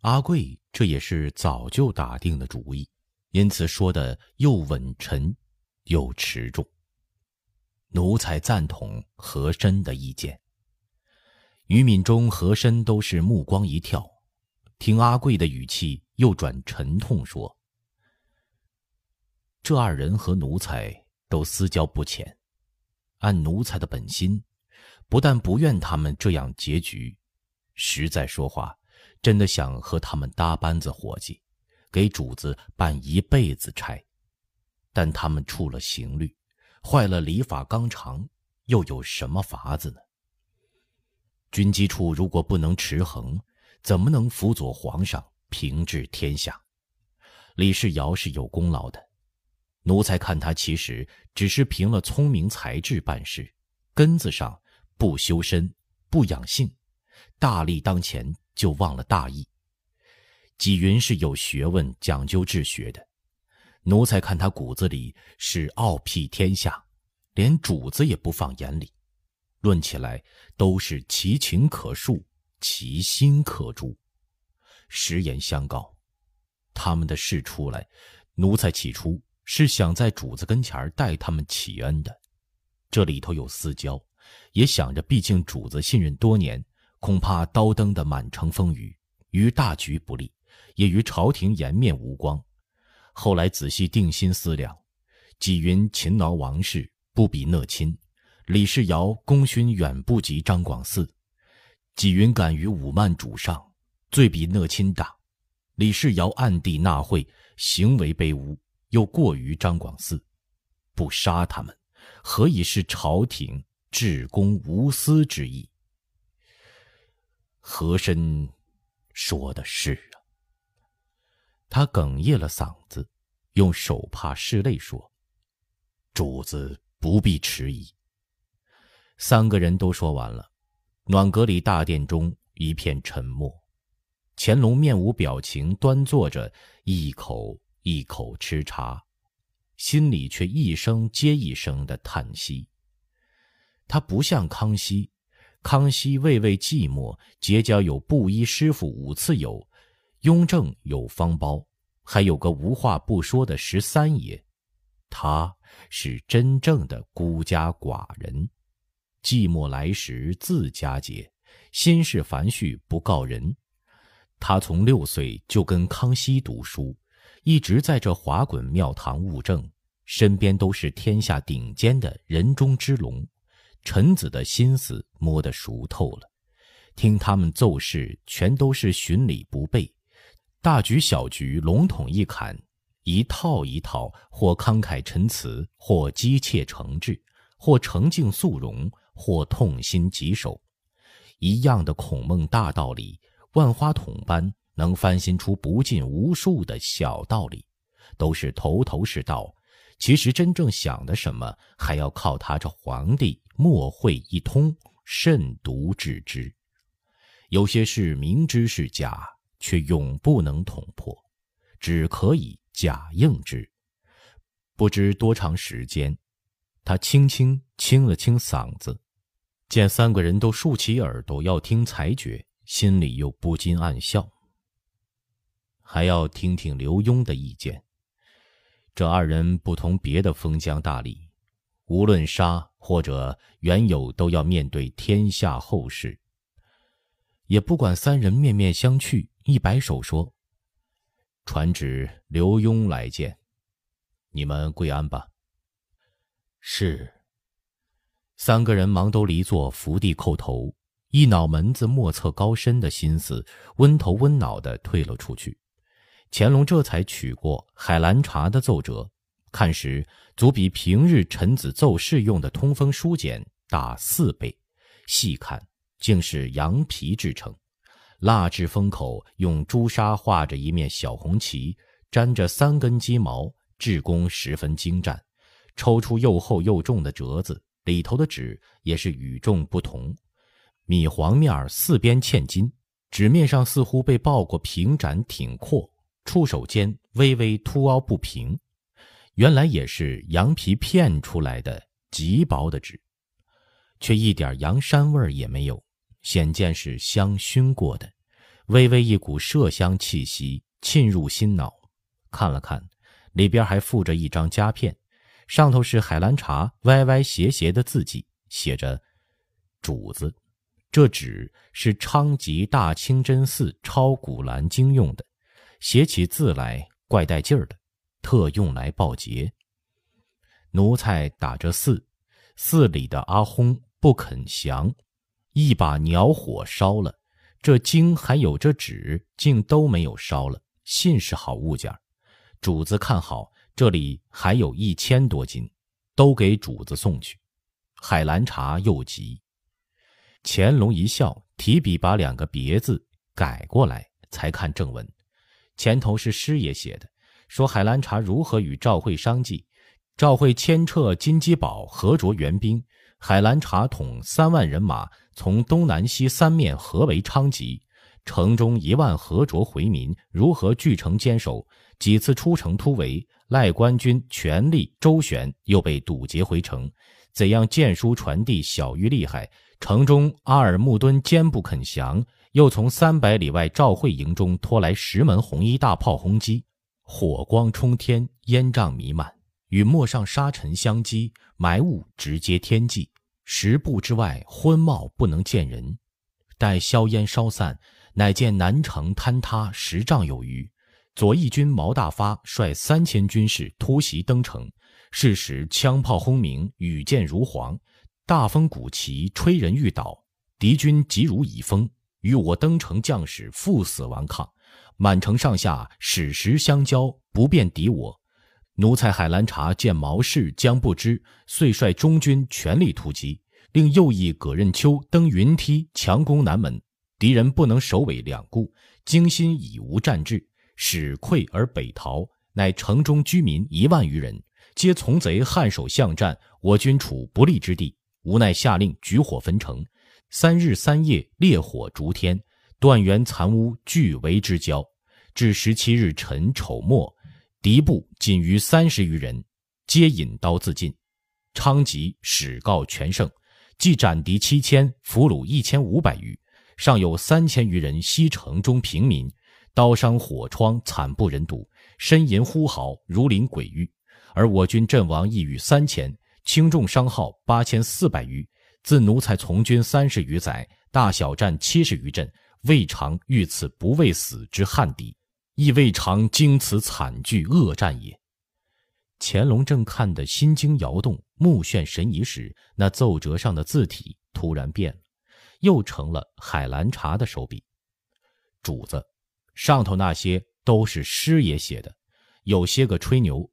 阿贵这也是早就打定的主意，因此说的又稳沉，又持重。奴才赞同和珅的意见。于敏中、和珅都是目光一跳，听阿贵的语气，又转沉痛说：“这二人和奴才都私交不浅，按奴才的本心，不但不愿他们这样结局，实在说话。”真的想和他们搭班子伙计，给主子办一辈子差，但他们触了刑律，坏了礼法纲常，又有什么法子呢？军机处如果不能持衡，怎么能辅佐皇上平治天下？李世尧是有功劳的，奴才看他其实只是凭了聪明才智办事，根子上不修身，不养性，大利当前。就忘了大义。纪云是有学问、讲究治学的，奴才看他骨子里是傲辟天下，连主子也不放眼里。论起来，都是其情可恕，其心可诛。实言相告，他们的事出来，奴才起初是想在主子跟前代他们祈恩的，这里头有私交，也想着，毕竟主子信任多年。恐怕刀登的满城风雨，于大局不利，也与朝廷颜面无光。后来仔细定心思量，纪云勤劳王室，不比讷亲；李世尧功勋远不及张广嗣。纪云敢于武慢主上，罪比讷亲大；李世尧暗地纳贿，行为卑污，又过于张广嗣。不杀他们，何以是朝廷至公无私之意？和珅说的是啊，他哽咽了嗓子，用手帕拭泪说：“主子不必迟疑。”三个人都说完了，暖阁里大殿中一片沉默。乾隆面无表情，端坐着，一口一口吃茶，心里却一声接一声的叹息。他不像康熙。康熙畏畏寂寞，结交有布衣师傅五次友，雍正有方包，还有个无话不说的十三爷。他是真正的孤家寡人，寂寞来时自佳节，心事繁絮不告人。他从六岁就跟康熙读书，一直在这华滚庙堂务政，身边都是天下顶尖的人中之龙。臣子的心思摸得熟透了，听他们奏事，全都是循礼不备，大局小局笼统一砍，一套一套，或慷慨陈词，或激切诚挚，或澄净肃容，或痛心疾首，一样的孔孟大道理，万花筒般能翻新出不尽无数的小道理，都是头头是道。其实真正想的什么，还要靠他这皇帝。墨会一通，慎独治之。有些事明知是假，却永不能捅破，只可以假应之。不知多长时间，他轻轻清了清嗓子，见三个人都竖起耳朵要听裁决，心里又不禁暗笑。还要听听刘墉的意见。这二人不同别的封疆大吏。无论杀或者原有，都要面对天下后事。也不管三人面面相觑，一摆手说：“传旨刘墉来见，你们跪安吧。”是。三个人忙都离座，伏地叩头，一脑门子莫测高深的心思，温头温脑的退了出去。乾隆这才取过海兰察的奏折。看时，足比平日臣子奏事用的通风书简大四倍。细看，竟是羊皮制成，蜡制封口，用朱砂画着一面小红旗，粘着三根鸡毛，制工十分精湛。抽出又厚又重的折子，里头的纸也是与众不同，米黄面四边嵌金，纸面上似乎被爆过平展挺阔，触手间微微凸凹不平。原来也是羊皮片出来的极薄的纸，却一点羊膻味也没有，显见是香熏过的，微微一股麝香气息沁入心脑。看了看，里边还附着一张夹片，上头是海兰察歪歪斜斜的字迹，写着“主子”。这纸是昌吉大清真寺抄古兰经用的，写起字来怪带劲儿的，特用来报捷。奴才打着寺，寺里的阿訇不肯降，一把鸟火烧了，这经还有这纸，竟都没有烧了。信是好物件主子看好，这里还有一千多斤，都给主子送去。海兰察又急，乾隆一笑，提笔把两个别字改过来，才看正文。前头是师爷写的，说海兰察如何与赵惠商计。赵惠牵撤金鸡堡合着援兵，海兰察统三万人马从东南西三面合围昌吉，城中一万合着回民如何据城坚守？几次出城突围，赖官军全力周旋，又被堵截回城。怎样荐书传递，小于厉害。城中阿尔木敦坚不肯降，又从三百里外赵会营中拖来十门红衣大炮轰击，火光冲天，烟瘴弥漫。与陌上沙尘相击，埋雾直接天际，十步之外昏冒不能见人。待硝烟稍散，乃见南城坍塌十丈有余。左翼军毛大发率三千军士突袭登城，是时枪炮轰鸣，羽箭如簧，大风鼓旗，吹人欲倒。敌军急如蚁蜂，与我登城将士赴死顽抗，满城上下矢石相交，不便敌我。奴才海兰察见毛氏将不知，遂率中军全力突击，令右翼葛任秋登云梯强攻南门。敌人不能首尾两顾，惊心已无战志，使溃而北逃。乃城中居民一万余人，皆从贼颔首相战，我军处不利之地，无奈下令举火焚城。三日三夜，烈火逐天，断垣残屋俱为之焦。至十七日辰丑末。敌部仅余三十余人，皆引刀自尽。昌吉始告全胜，即斩敌七千，俘虏一千五百余，尚有三千余人西城中平民，刀伤火疮，惨不忍睹，呻吟呼嚎，如临鬼域。而我军阵亡亦逾三千，轻重伤耗八千四百余。自奴才从军三十余载，大小战七十余阵，未尝遇此不畏死之悍敌。亦未尝经此惨剧恶战也。乾隆正看得心惊摇动、目眩神疑时，那奏折上的字体突然变了，又成了海兰察的手笔。主子，上头那些都是师爷写的，有些个吹牛。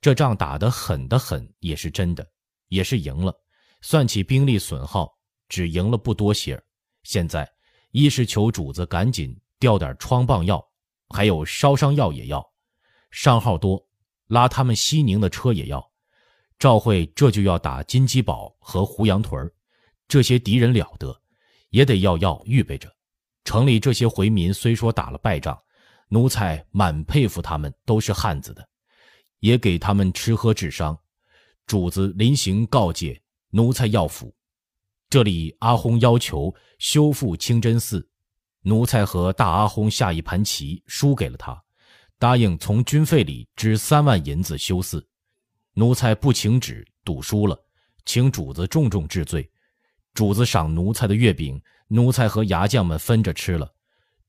这仗打得狠的很，也是真的，也是赢了。算起兵力损耗，只赢了不多些儿。现在，一是求主子赶紧调点疮棒药。还有烧伤药也要，伤号多，拉他们西宁的车也要。赵慧这就要打金鸡堡和胡杨屯儿这些敌人了得，也得要药预备着。城里这些回民虽说打了败仗，奴才满佩服他们都是汉子的，也给他们吃喝治伤。主子临行告诫奴才要抚，这里阿訇要求修复清真寺。奴才和大阿訇下一盘棋，输给了他，答应从军费里支三万银子修寺。奴才不请旨，赌输了，请主子重重治罪。主子赏奴才的月饼，奴才和牙将们分着吃了。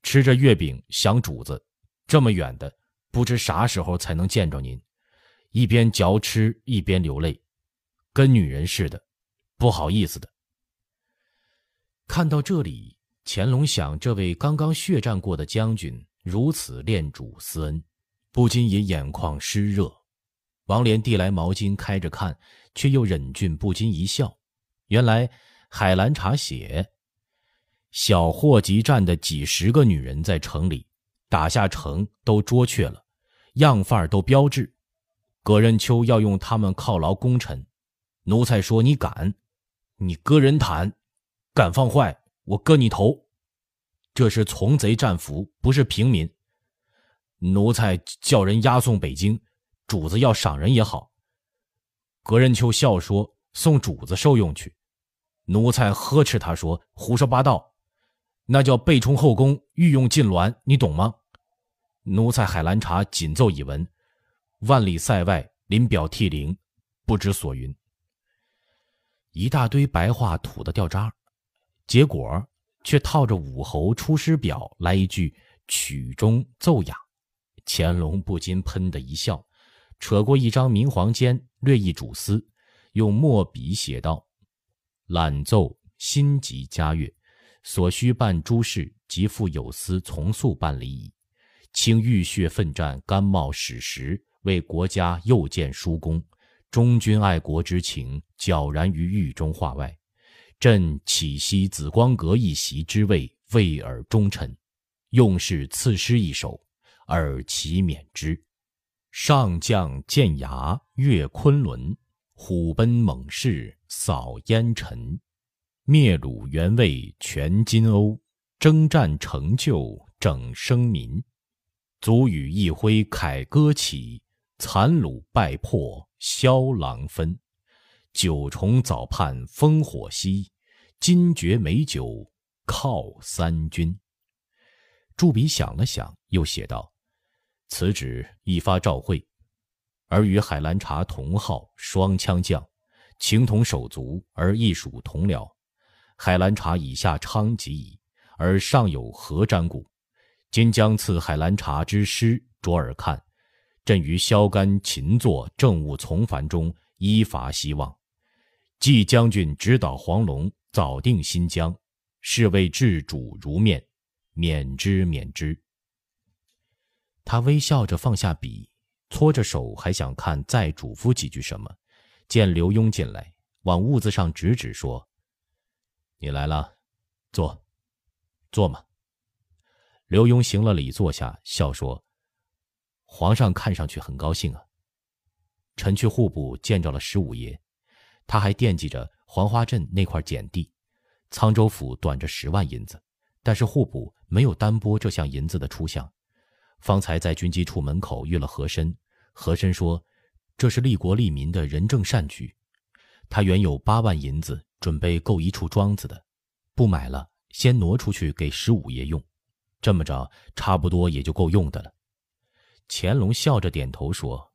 吃着月饼想主子，这么远的，不知啥时候才能见着您。一边嚼吃一边流泪，跟女人似的，不好意思的。看到这里。乾隆想，这位刚刚血战过的将军如此恋主思恩，不禁也眼眶湿热。王莲递来毛巾，开着看，却又忍俊不禁一笑。原来海兰察写，小霍集战的几十个女人在城里打下城，都捉却了，样范儿都标致。葛任秋要用他们犒劳功臣，奴才说：“你敢？你割人毯，敢放坏？”我割你头，这是从贼战俘，不是平民。奴才叫人押送北京，主子要赏人也好。葛仁秋笑说：“送主子受用去。”奴才呵斥他说：“胡说八道！那叫背充后宫，御用禁挛，你懂吗？奴才海兰察谨奏已闻，万里塞外，临表涕零，不知所云。一大堆白话吐的掉渣，结果却套着武侯出师表来一句曲中奏雅，乾隆不禁喷的一笑，扯过一张明黄笺，略一主思，用墨笔写道：“览奏心急嘉乐，所需办诸事，即复有司从速办理矣。”倾浴血奋战，甘冒矢石，为国家又建殊功，忠君爱国之情皎然于狱中画外。朕岂惜紫光阁一席之位，为尔忠臣，用事赐诗一首，尔其免之。上将剑牙越昆仑，虎奔猛士扫烟尘。灭鲁原位全金瓯，征战成就整生民。足与一挥凯歌起，残虏败破萧郎分。九重早盼烽火熄，金爵美酒犒三军。驻笔想了想，又写道：“此旨一发召会，而与海兰察同号双枪将，情同手足而亦属同僚。海兰察以下昌吉矣，而上有何瞻故？”今将赐海兰察之诗，着尔看。朕于萧干勤作政务从繁中，依伐希望。冀将军指导黄龙，早定新疆，是为治主如面，免之免之。他微笑着放下笔，搓着手，还想看再嘱咐几句什么。见刘墉进来，往屋子上指指说：“你来了，坐，坐嘛。”刘墉行了礼，坐下，笑说：“皇上看上去很高兴啊。臣去户部见着了十五爷，他还惦记着黄花镇那块碱地。沧州府短着十万银子，但是户部没有单拨这项银子的出项。方才在军机处门口遇了和珅，和珅说，这是利国利民的仁政善举。他原有八万银子准备购一处庄子的，不买了，先挪出去给十五爷用。”这么着，差不多也就够用的了。乾隆笑着点头说：“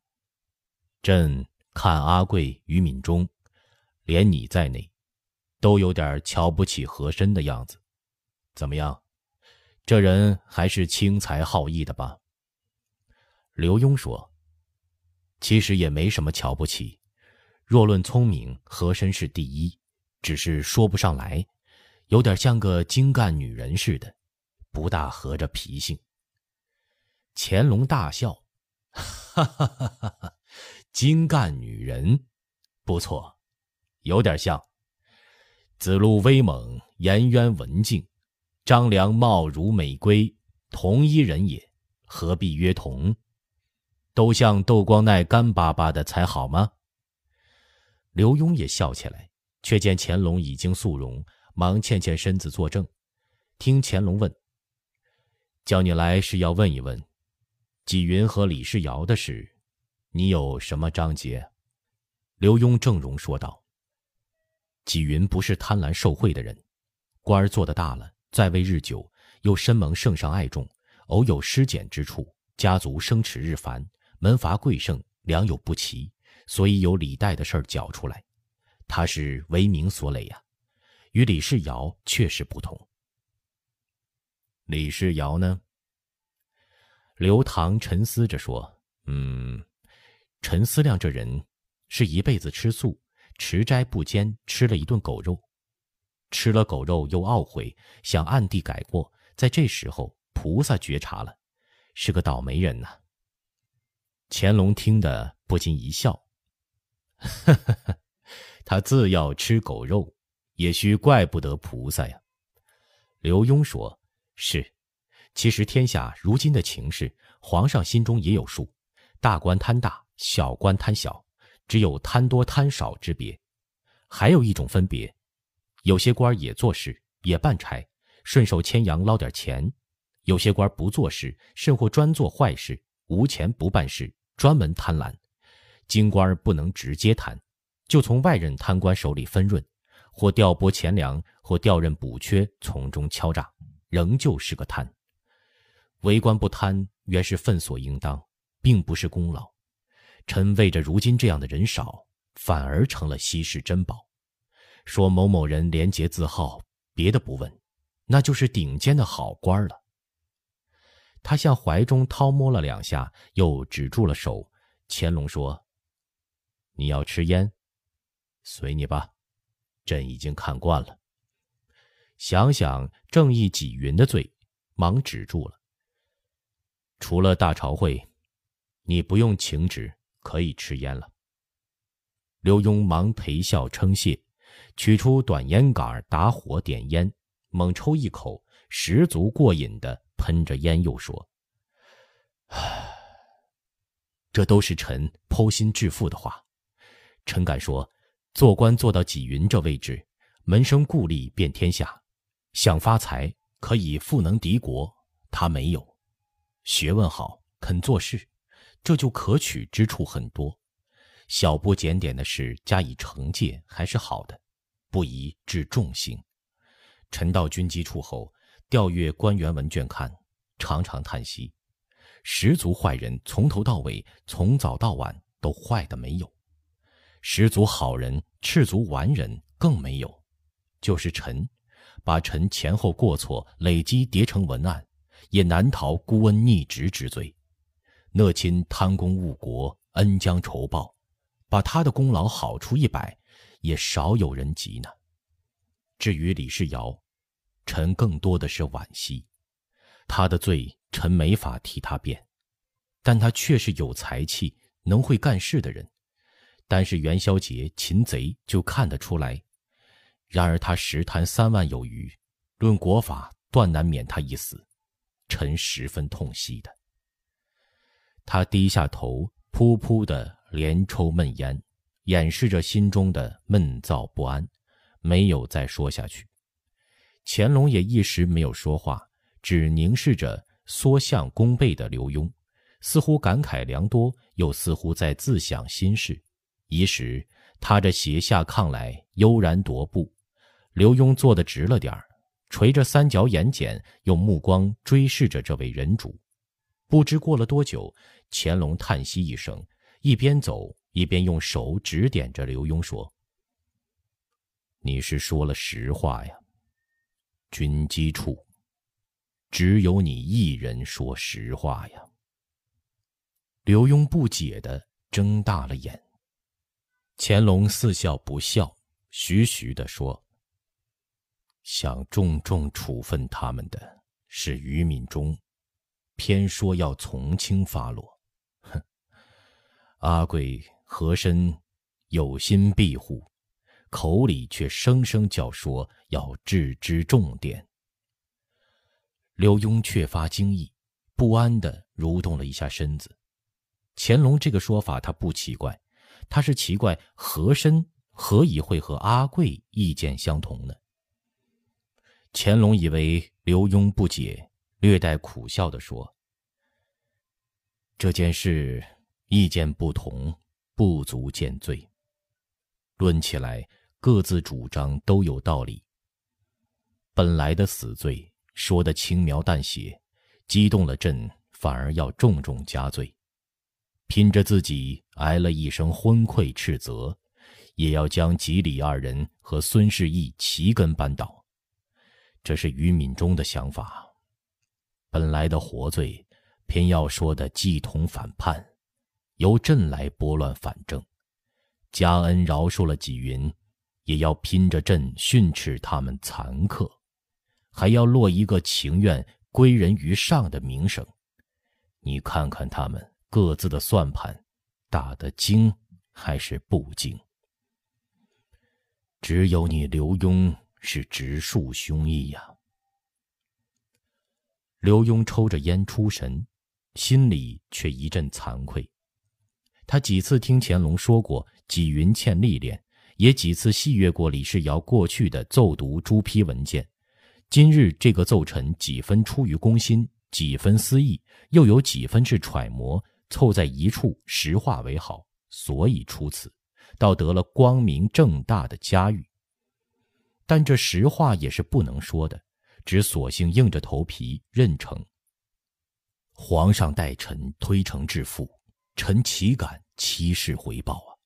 朕看阿贵于敏中，连你在内，都有点瞧不起和珅的样子。怎么样？这人还是轻财好义的吧？”刘墉说：“其实也没什么瞧不起。若论聪明，和珅是第一，只是说不上来，有点像个精干女人似的。”不大合着脾性。乾隆大笑，哈哈哈哈哈！精干女人，不错，有点像。子路威猛，颜渊文静，张良貌如美龟，同一人也，何必约同？都像窦光鼐干巴巴的才好吗？刘墉也笑起来，却见乾隆已经肃容，忙欠欠身子作证。听乾隆问。叫你来是要问一问，纪云和李世尧的事，你有什么章节？刘墉正容说道：“纪云不是贪婪受贿的人，官儿做得大了，在位日久，又深蒙圣上爱重，偶有失检之处，家族生齿日繁，门阀贵盛，良莠不齐，所以有李代的事儿搅出来。他是为名所累呀，与李世尧确实不同。”李世尧呢？刘唐沉思着说：“嗯，陈思亮这人是一辈子吃素，持斋不坚，吃了一顿狗肉，吃了狗肉又懊悔，想暗地改过，在这时候菩萨觉察了，是个倒霉人呐。”乾隆听得不禁一笑：“呵呵呵，他自要吃狗肉，也须怪不得菩萨呀。”刘墉说。是，其实天下如今的情势，皇上心中也有数，大官贪大，小官贪小，只有贪多贪少之别。还有一种分别，有些官也做事，也办差，顺手牵羊捞点钱；有些官不做事，甚或专做坏事，无钱不办事，专门贪婪。京官不能直接贪，就从外任贪官手里分润，或调拨钱粮，或调任补缺，从中敲诈。仍旧是个贪。为官不贪，原是分所应当，并不是功劳。臣为着如今这样的人少，反而成了稀世珍宝。说某某人廉洁自好，别的不问，那就是顶尖的好官了。他向怀中掏摸了两下，又止住了手。乾隆说：“你要吃烟，随你吧，朕已经看惯了。”想想正义几云的罪，忙止住了。除了大朝会，你不用请旨，可以吃烟了。刘墉忙陪笑称谢，取出短烟杆打火点烟，猛抽一口，十足过瘾的喷着烟，又说：“唉，这都是臣剖心致腹的话。臣敢说，做官做到纪云这位置，门生故吏遍天下。”想发财可以赋能敌国，他没有；学问好，肯做事，这就可取之处很多。小不检点的事加以惩戒还是好的，不宜致重刑。臣到军机处后，调阅官员文卷看，常常叹息：十足坏人从头到尾，从早到晚都坏的没有；十足好人、赤足完人更没有。就是臣。把臣前后过错累积叠成文案，也难逃孤恩逆职之罪。讷亲贪功误国，恩将仇报，把他的功劳好处一百，也少有人及呢。至于李世尧，臣更多的是惋惜。他的罪，臣没法替他辩，但他却是有才气、能会干事的人。单是元宵节擒贼就看得出来。然而他实贪三万有余，论国法断难免他一死，臣十分痛惜的。他低下头，噗噗的连抽闷烟，掩饰着心中的闷躁不安，没有再说下去。乾隆也一时没有说话，只凝视着缩向弓背的刘墉，似乎感慨良多，又似乎在自想心事。一时，他这斜下炕来，悠然踱步。刘墉坐得直了点儿，垂着三角眼睑，用目光追视着这位人主。不知过了多久，乾隆叹息一声，一边走一边用手指点着刘墉说：“你是说了实话呀？军机处，只有你一人说实话呀？”刘墉不解的睁大了眼。乾隆似笑不笑，徐徐的说。想重重处分他们的是于敏中，偏说要从轻发落。哼！阿贵和珅有心庇护，口里却声声叫说要置之重点。刘墉却发惊异，不安的蠕动了一下身子。乾隆这个说法他不奇怪，他是奇怪和珅何以会和阿贵意见相同呢？乾隆以为刘墉不解，略带苦笑的说：“这件事意见不同，不足见罪。论起来，各自主张都有道理。本来的死罪说的轻描淡写，激动了朕，反而要重重加罪。拼着自己挨了一声昏聩斥责，也要将吉李二人和孙世义齐根扳倒。”这是于敏中的想法。本来的活罪，偏要说的既同反叛，由朕来拨乱反正。嘉恩饶恕了纪云，也要拼着朕训斥他们残克，还要落一个情愿归人于上的名声。你看看他们各自的算盘，打得精还是不精？只有你刘墉。是直抒胸臆呀。刘墉抽着烟出神，心里却一阵惭愧。他几次听乾隆说过纪云欠历练，也几次细阅过李世尧过去的奏读诸批文件。今日这个奏陈，几分出于公心，几分私意，又有几分是揣摩，凑在一处，实话为好，所以出此，倒得了光明正大的佳誉。但这实话也是不能说的，只索性硬着头皮认成。皇上待臣推诚致富，臣岂敢欺世回报啊？